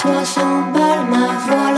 toi, s'emballe ma voile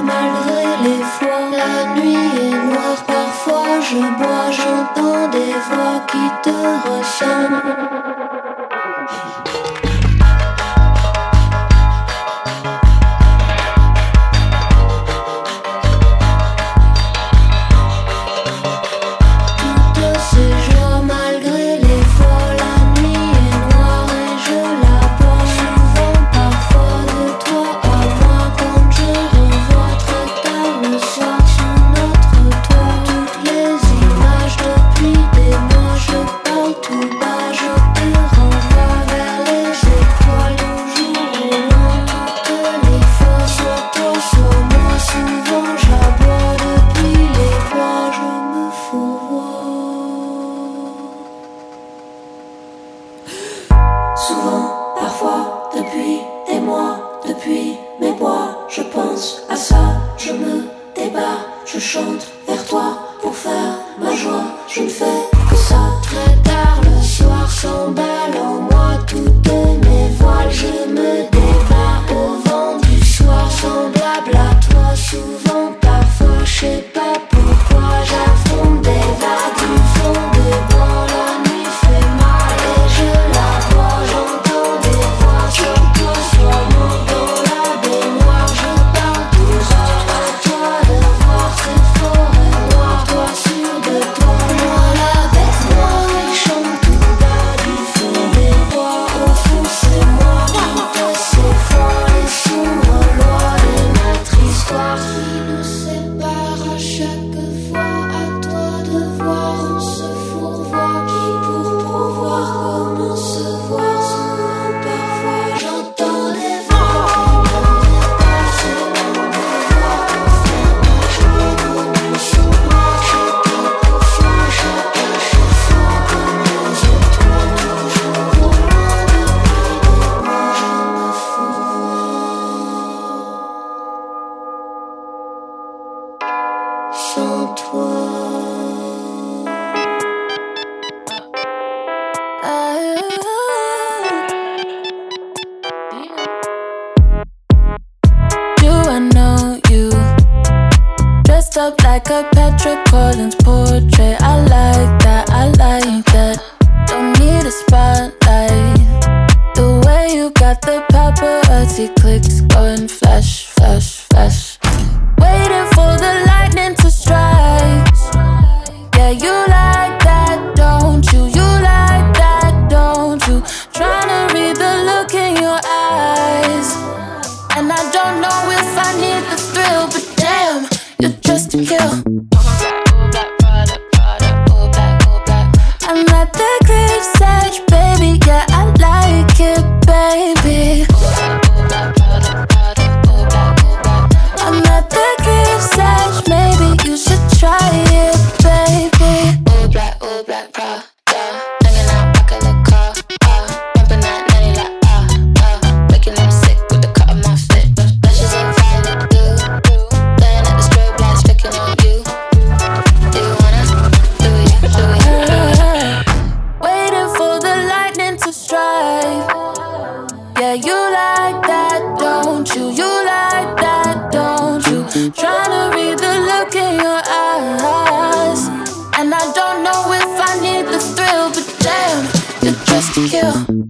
look in your eyes. And I don't know if I need the thrill, but damn, you're dressed to kill.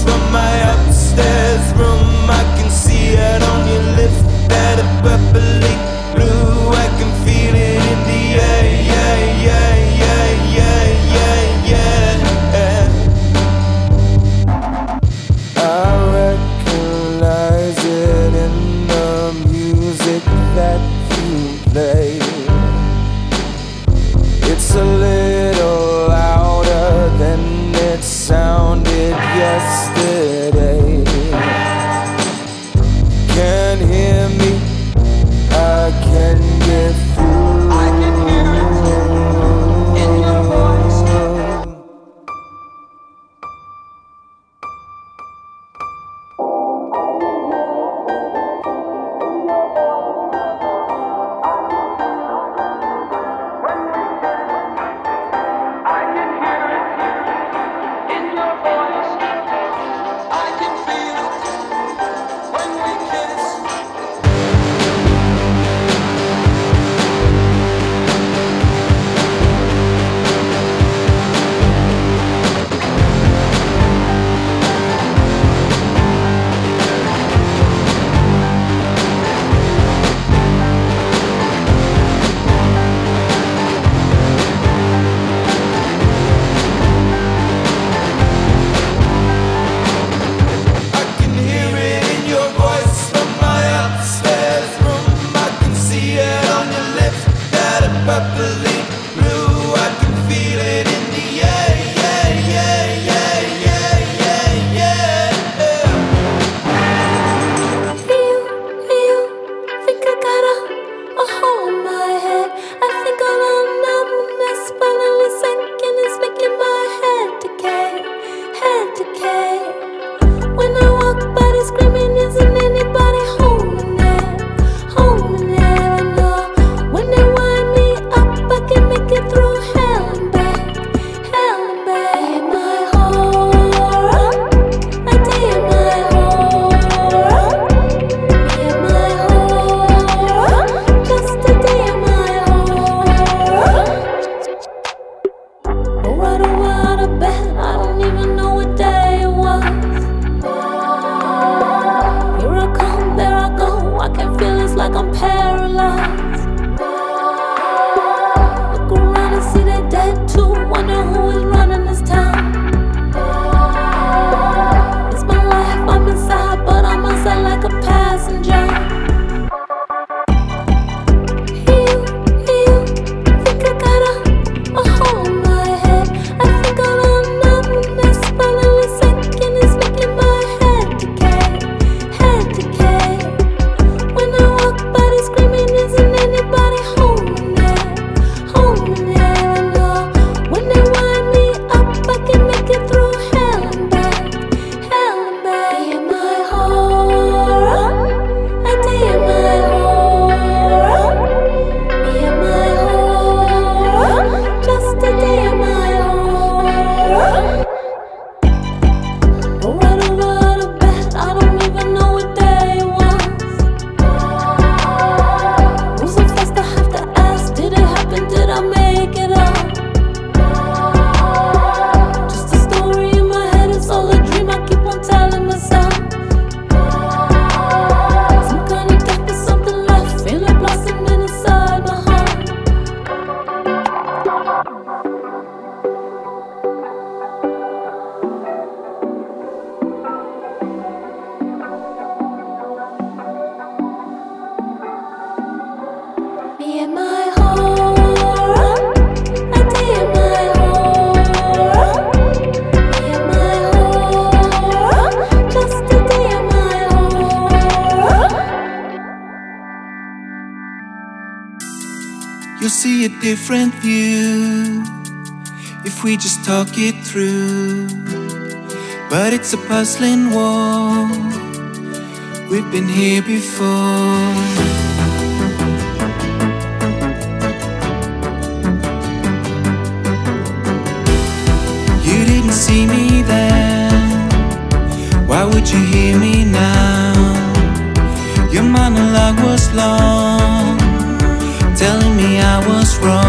When my want different view if we just talk it through. But it's a puzzling wall. we've been here before. You didn't see me then, why would you hear me now? Your monologue was long. I was wrong.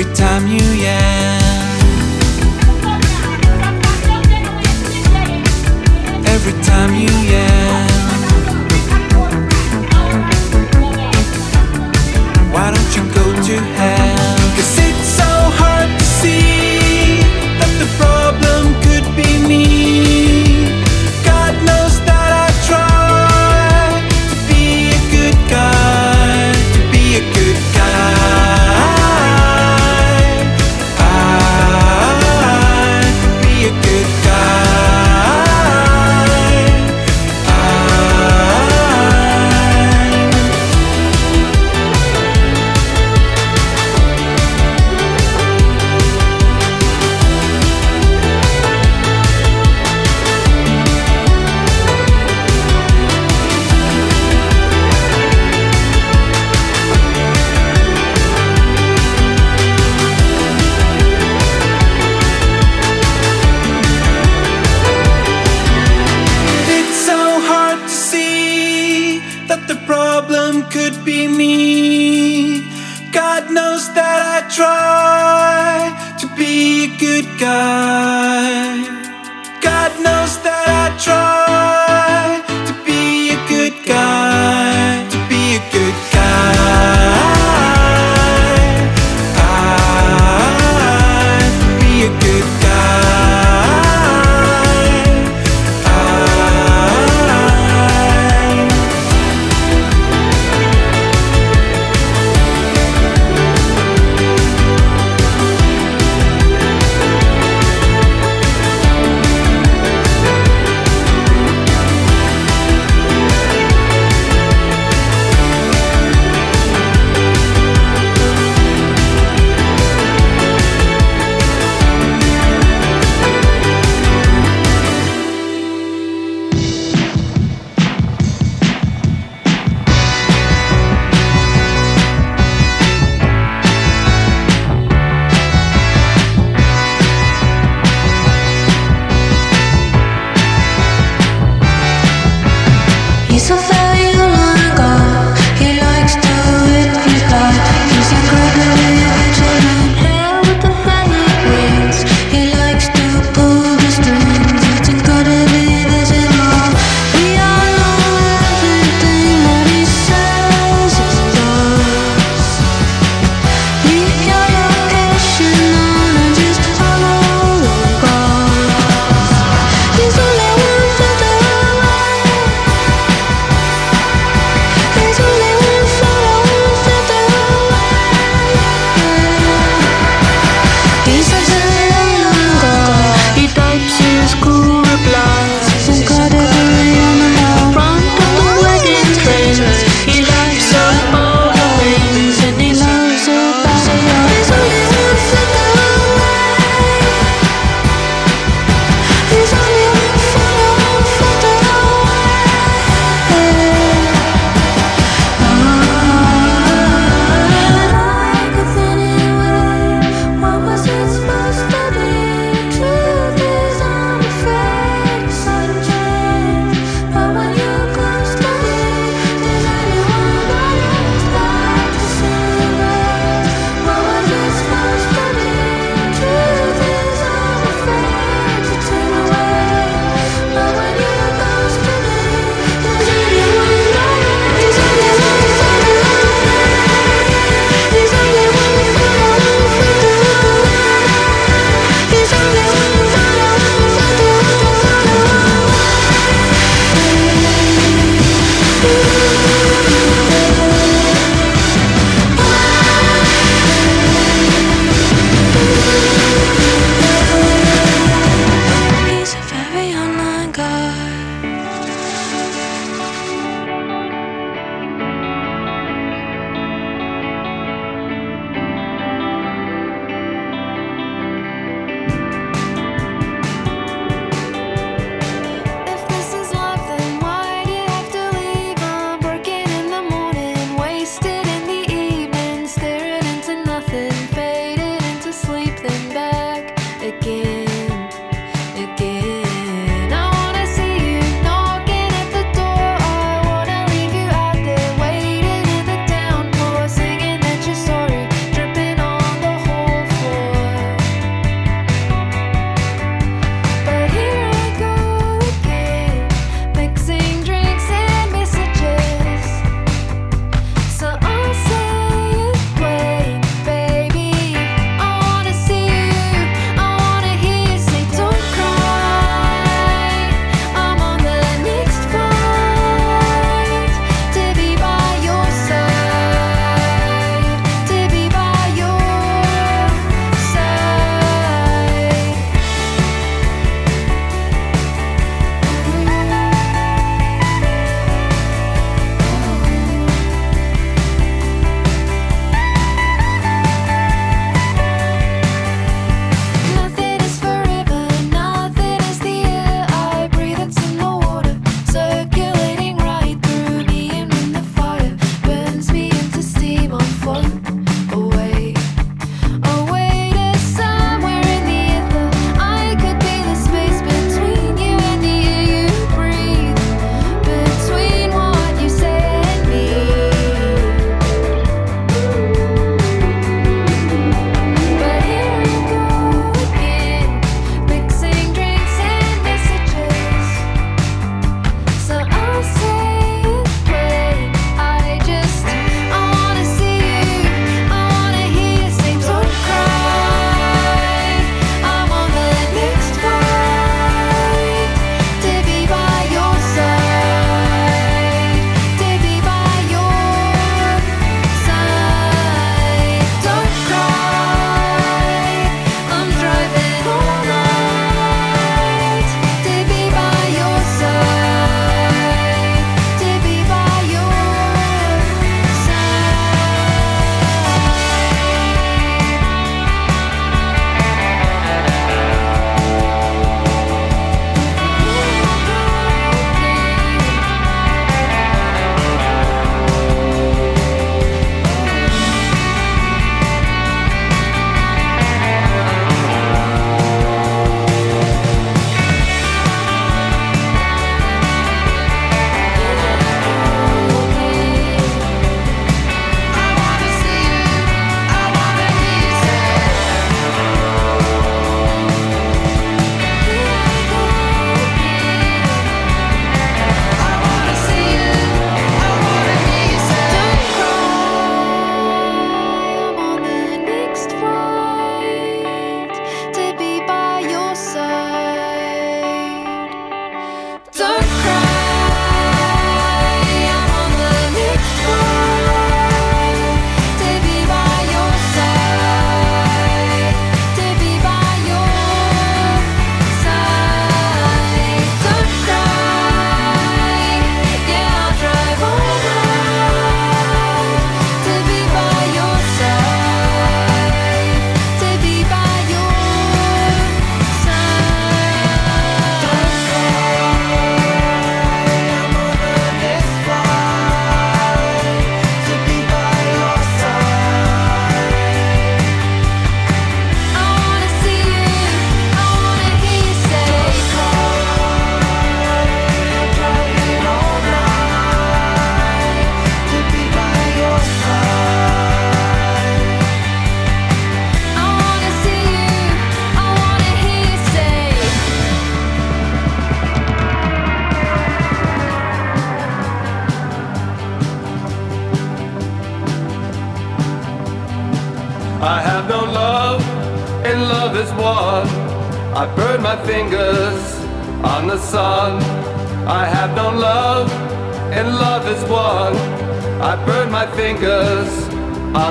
every time you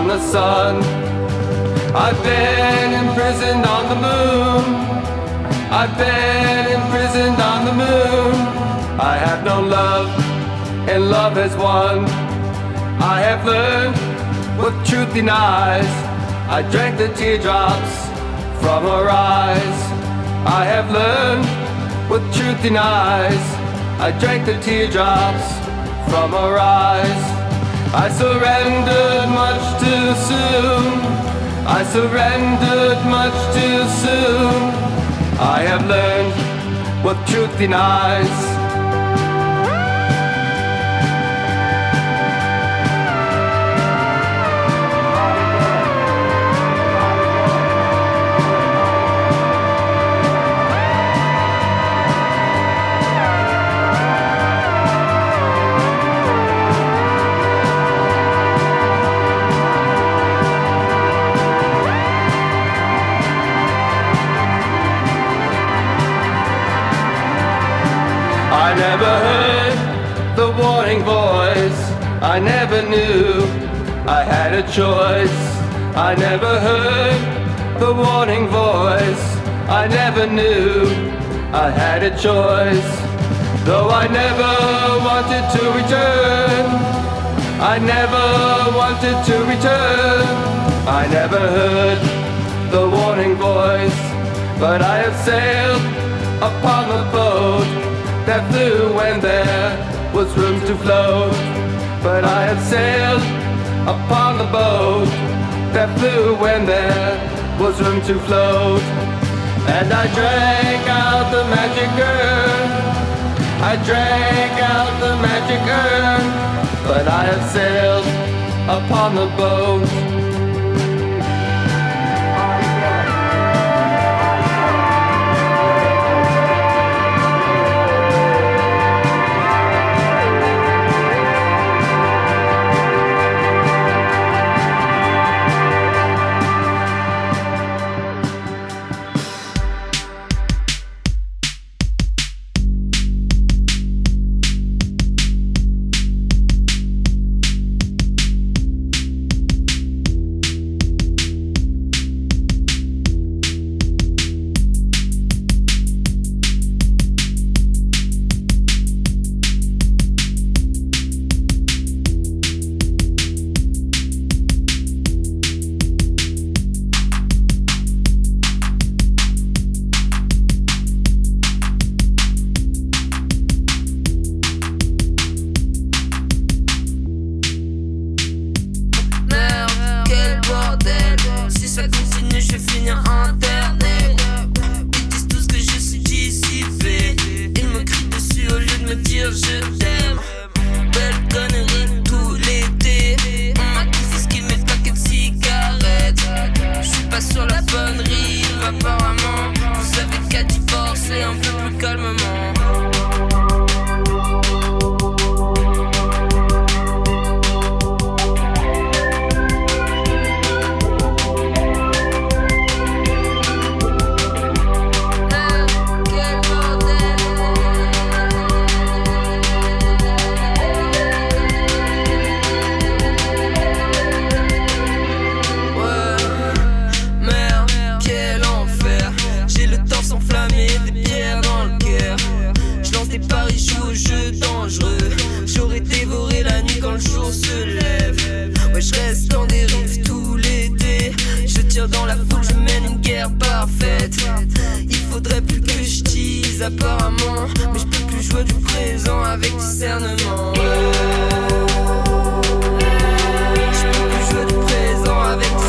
the sun. I've been imprisoned on the moon. I've been imprisoned on the moon. I have no love, and love has won. I have learned what truth denies. I drank the teardrops from her eyes. I have learned what truth denies. I drank the teardrops from her eyes. I surrendered much too soon. I surrendered much too soon. I have learned what truth denies. I never knew I had a choice. I never heard the warning voice. I never knew I had a choice. Though I never wanted to return. I never wanted to return. I never heard the warning voice. But I have sailed upon the boat that flew when there was room to float. But I had sailed upon the boat that flew when there was room to float. And I drank out the magic urn. I drank out the magic urn. But I have sailed upon the boat mais je peux plus jouer du présent avec discernement. Je peux plus jouer du présent avec discernement.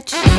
edge.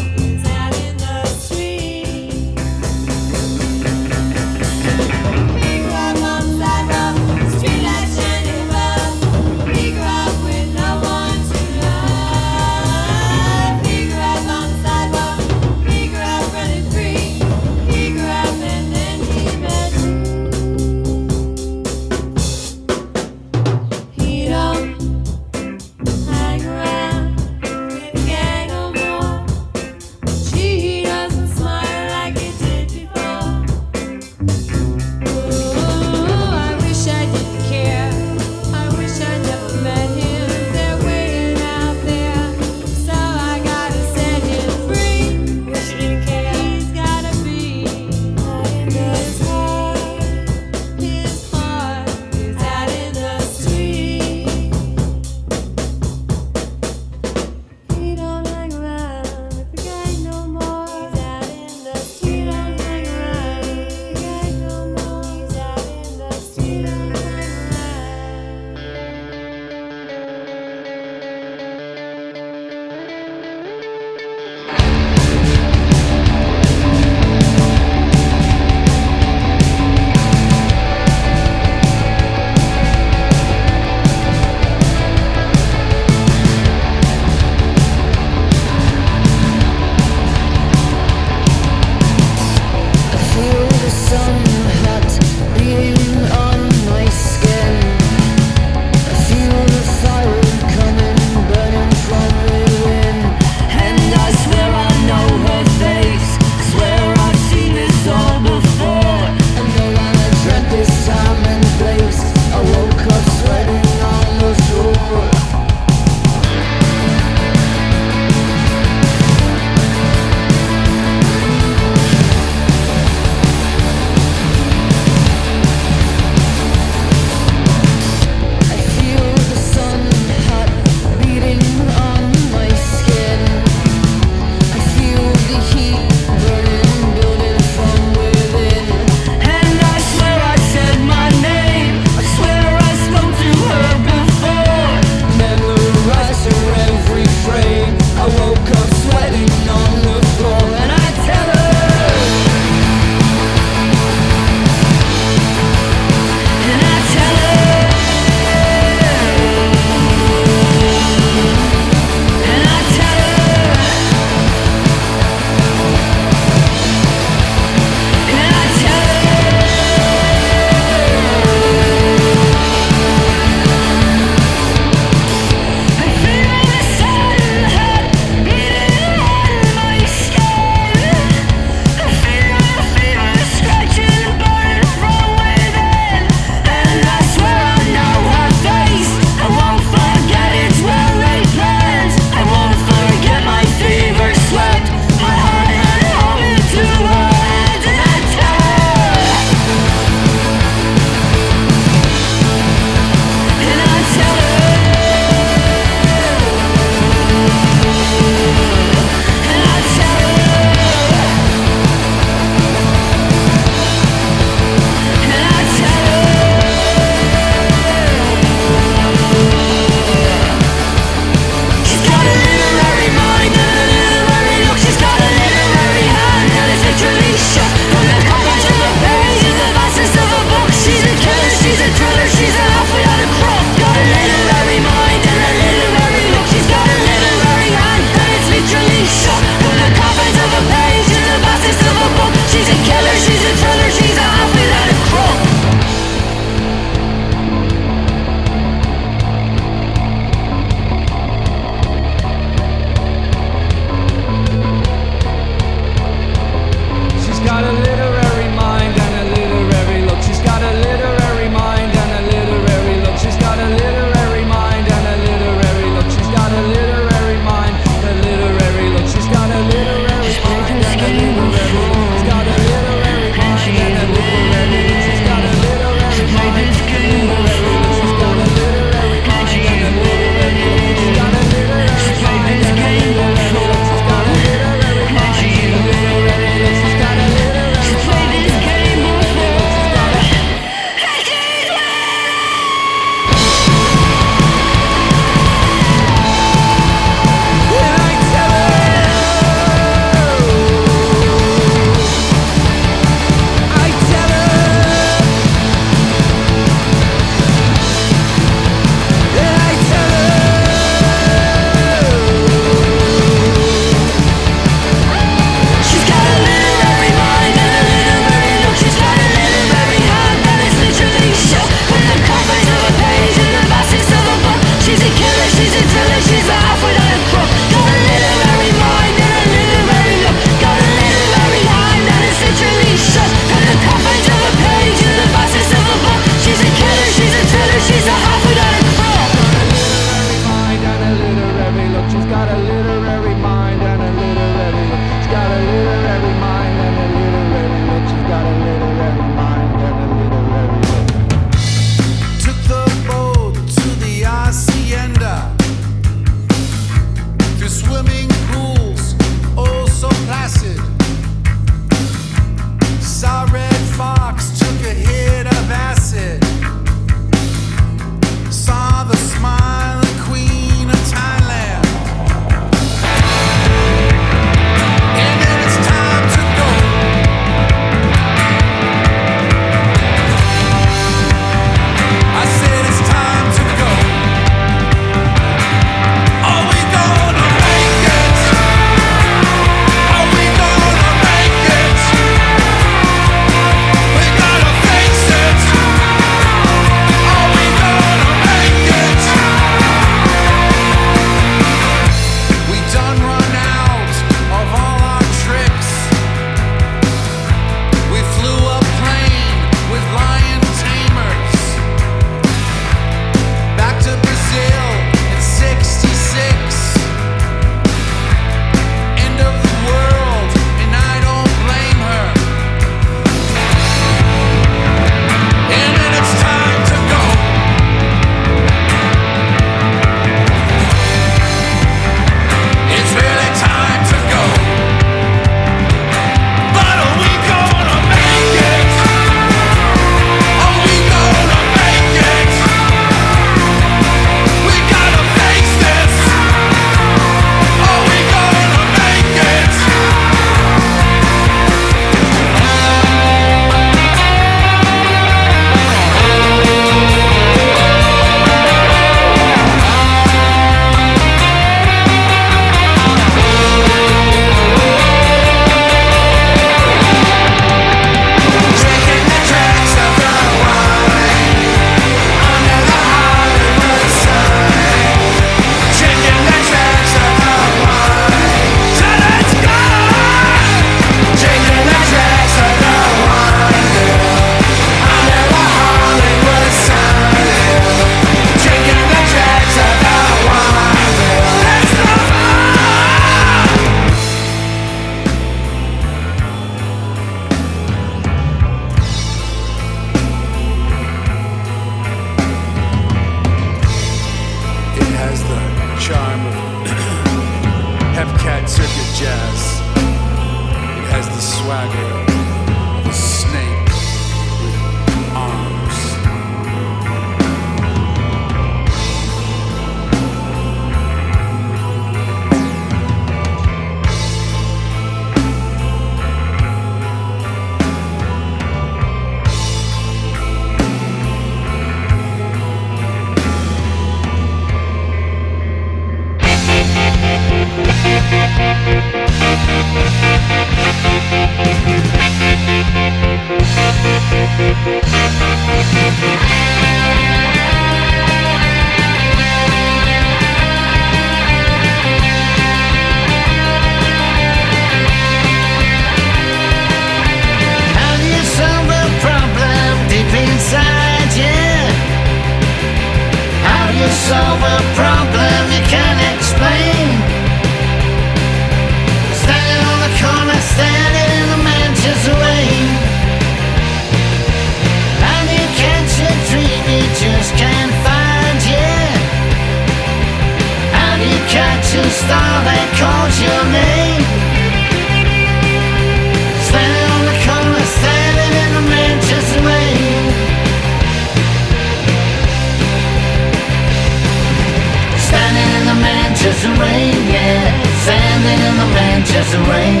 Manchester rain.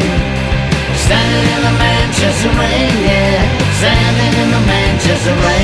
Standing in the Manchester rain, yeah. Standing in the Manchester rain.